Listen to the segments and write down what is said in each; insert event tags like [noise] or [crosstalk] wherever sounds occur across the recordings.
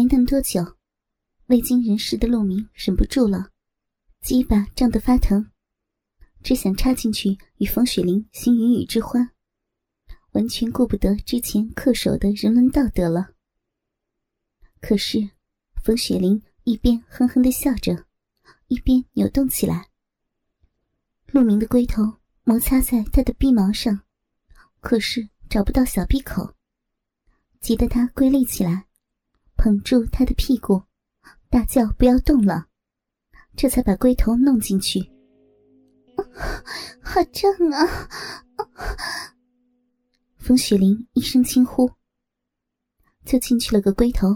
没弄多久，未经人事的陆明忍不住了，鸡巴胀得发疼，只想插进去与冯雪玲行云雨之欢，完全顾不得之前恪守的人伦道德了。可是，冯雪玲一边哼哼的笑着，一边扭动起来。陆明的龟头摩擦在她的臂毛上，可是找不到小闭口，急得他跪立起来，捧住他的屁股，大叫不要动了，这才把龟头弄进去。好胀啊！冯雪玲一声轻呼，就进去了个龟头。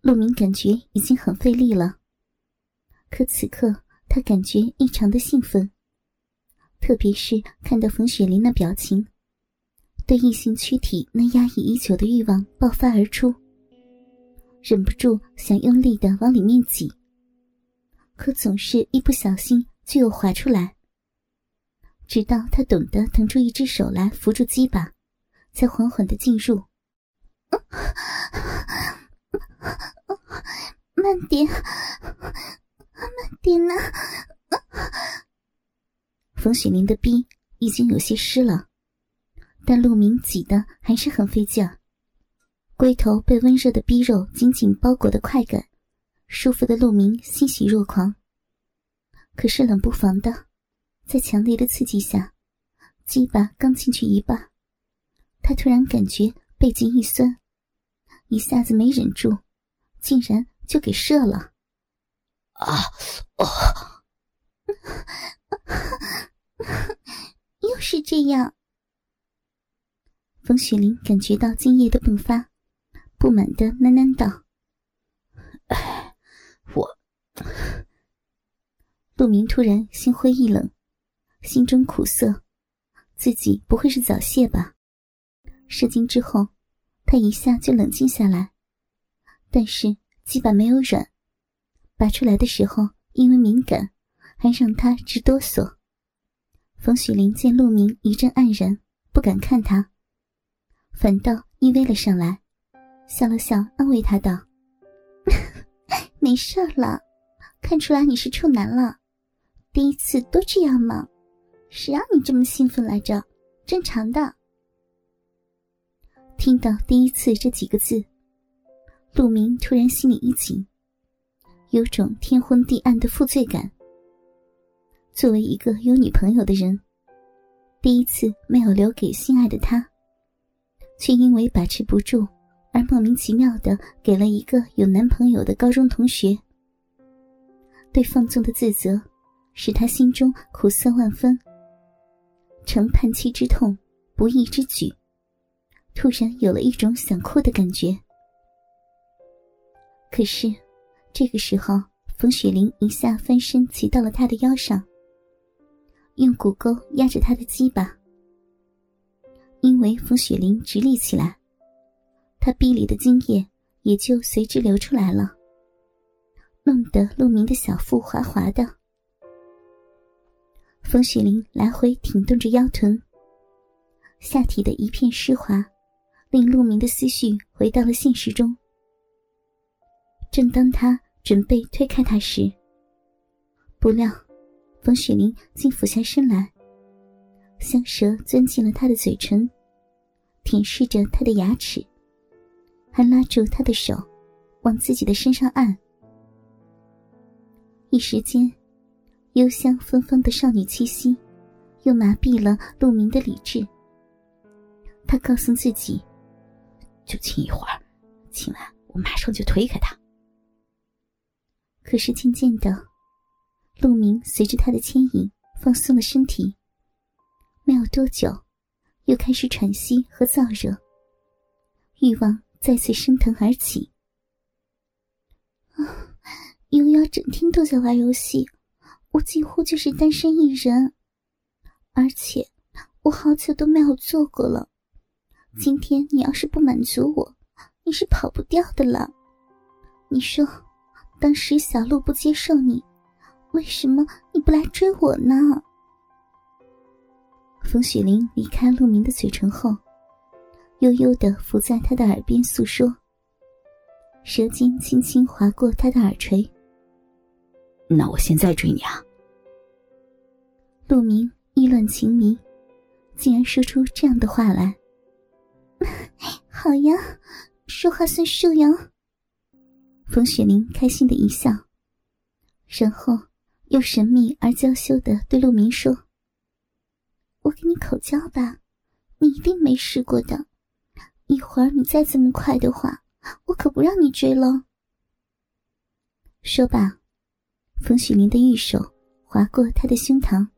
陆明感觉已经很费力了，可此刻他感觉异常的兴奋，特别是看到冯雪玲那表情，对异性躯体那压抑已久的欲望爆发而出，忍不住想用力的往里面挤，可总是一不小心就又滑出来。直到他懂得腾出一只手来扶住鸡巴，才缓缓的进入。慢点，慢点呐！冯雪玲的逼已经有些湿了，但陆明挤的还是很费劲。龟头被温热的逼肉紧紧包裹的快感，舒服的陆明欣喜若狂。可是冷不防的，在强烈的刺激下，鸡巴刚进去一半，他突然感觉背脊一酸，一下子没忍住。竟然就给射了！啊！哦，[laughs] 又是这样。冯雪玲感觉到精液的迸发，不满的喃喃道：“哎，我……”陆明突然心灰意冷，心中苦涩，自己不会是早泄吧？射精之后，他一下就冷静下来。但是鸡巴没有软，拔出来的时候因为敏感，还让他直哆嗦。冯雪玲见陆明一阵黯然，不敢看他，反倒依偎了上来，笑了笑，安慰他道：“ [laughs] 没事了，看出来你是处男了，第一次都这样吗？谁让你这么兴奋来着？正常的。”听到“第一次”这几个字。陆明突然心里一紧，有种天昏地暗的负罪感。作为一个有女朋友的人，第一次没有留给心爱的他，却因为把持不住而莫名其妙的给了一个有男朋友的高中同学。对放纵的自责，使他心中苦涩万分。承叛妻之痛，不义之举，突然有了一种想哭的感觉。可是，这个时候，冯雪玲一下翻身骑到了他的腰上，用骨沟压着他的鸡巴。因为冯雪玲直立起来，他臂里的精液也就随之流出来了，弄得陆明的小腹滑滑的。冯雪玲来回挺动着腰臀，下体的一片湿滑，令陆明的思绪回到了现实中。正当他准备推开他时，不料冯雪玲竟俯下身来，香舌钻进了他的嘴唇，舔舐着他的牙齿，还拉住他的手，往自己的身上按。一时间，幽香芬芳的少女气息，又麻痹了陆明的理智。他告诉自己：“就亲一会儿，亲完我马上就推开他。”可是渐渐的，陆明随着他的牵引放松了身体。没有多久，又开始喘息和燥热，欲望再次升腾而起。啊，又要整天都在玩游戏，我几乎就是单身一人，而且我好久都没有做过了。今天你要是不满足我，你是跑不掉的了。你说？当时小鹿不接受你，为什么你不来追我呢？冯雪玲离开陆明的嘴唇后，悠悠的伏在他的耳边诉说：“舌尖轻轻划过他的耳垂。那我现在追你啊！陆明意乱情迷，竟然说出这样的话来。[laughs] 好呀，说话算数呀。冯雪玲开心的一笑，然后又神秘而娇羞的对陆明说：“我给你口交吧，你一定没试过的。一会儿你再这么快的话，我可不让你追了。”说罢，冯雪玲的玉手划过他的胸膛，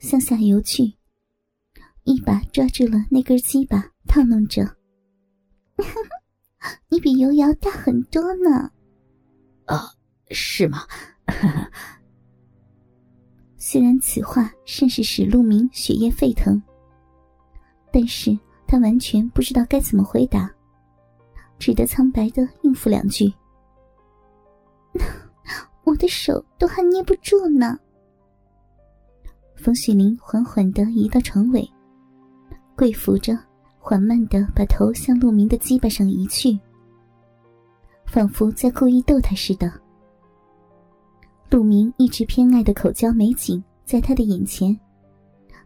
向下游去，一把抓住了那根鸡巴，套弄着：“ [laughs] 你比油瑶大很多呢。”啊，是吗？[laughs] 虽然此话甚是使陆明血液沸腾，但是他完全不知道该怎么回答，只得苍白的应付两句：“ [laughs] 我的手都还捏不住呢。”冯雪玲缓缓的移到床尾，跪伏着，缓慢的把头向陆明的鸡巴上移去。仿佛在故意逗他似的。陆明一直偏爱的口交美景在他的眼前，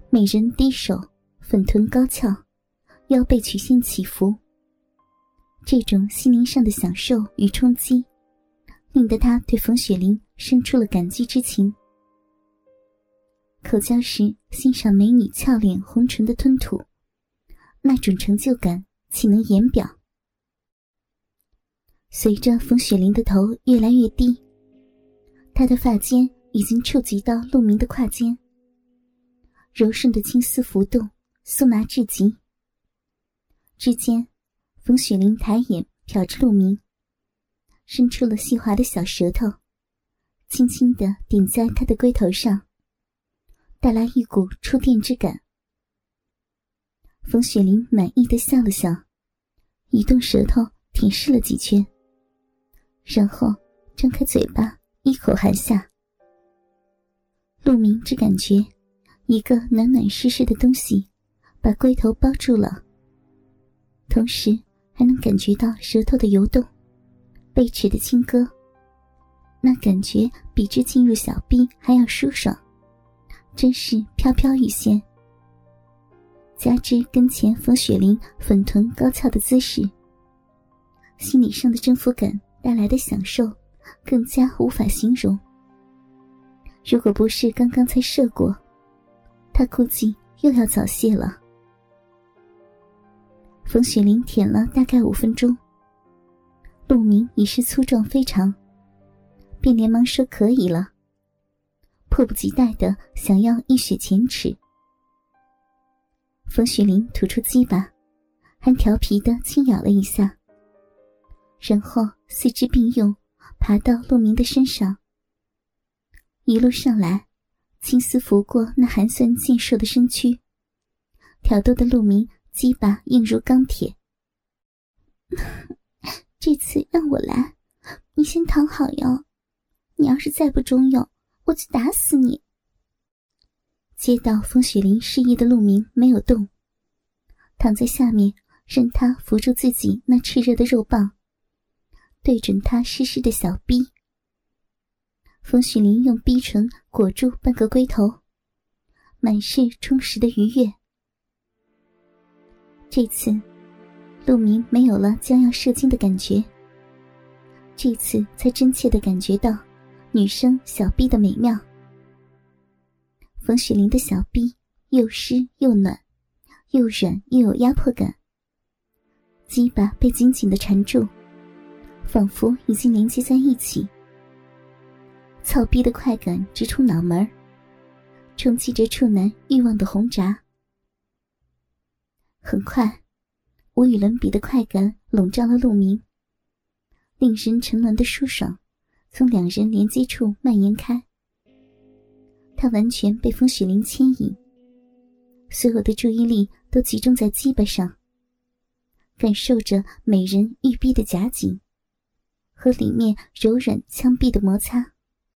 美人低手，粉臀高翘，腰背曲线起伏。这种心灵上的享受与冲击，令得他对冯雪玲生出了感激之情。口交时欣赏美女俏脸红唇的吞吐，那种成就感岂能言表？随着冯雪玲的头越来越低，她的发尖已经触及到陆明的胯间，柔顺的青丝浮动，酥麻至极。之间，冯雪玲抬眼瞟着陆明，伸出了细滑的小舌头，轻轻的顶在他的龟头上，带来一股触电之感。冯雪玲满意的笑了笑，移动舌头舔舐了几圈。然后张开嘴巴，一口含下。陆明只感觉一个暖暖湿湿的东西把龟头包住了，同时还能感觉到舌头的游动、背齿的轻割，那感觉比之进入小臂还要舒爽，真是飘飘欲仙。加之跟前冯雪玲粉臀高翘的姿势，心理上的征服感。带来的享受，更加无法形容。如果不是刚刚才射过，他估计又要早泄了。冯雪玲舔了大概五分钟，陆明已是粗壮非常，便连忙说可以了，迫不及待的想要一雪前耻。冯雪玲吐出鸡巴，还调皮的轻咬了一下。然后四肢并用，爬到陆明的身上。一路上来，青丝拂过那寒酸健硕的身躯，挑逗的陆明鸡巴硬如钢铁。[laughs] 这次让我来，你先躺好哟。你要是再不中用，我就打死你。接到风雪林示意的陆明没有动，躺在下面，任他扶住自己那炽热的肉棒。对准他湿湿的小臂，风雪林用逼唇裹住半个龟头，满是充实的愉悦。这次，陆明没有了将要射精的感觉。这次才真切的感觉到女生小臂的美妙。冯雪玲的小臂又湿又暖，又软又有压迫感，鸡巴被紧紧的缠住。仿佛已经连接在一起，操逼的快感直冲脑门冲击着处男欲望的红闸。很快，无与伦比的快感笼罩了陆明，令人沉沦的舒爽从两人连接处蔓延开。他完全被风雪玲牵引，所有的注意力都集中在鸡巴上，感受着美人玉臂的夹紧。和里面柔软枪臂的摩擦。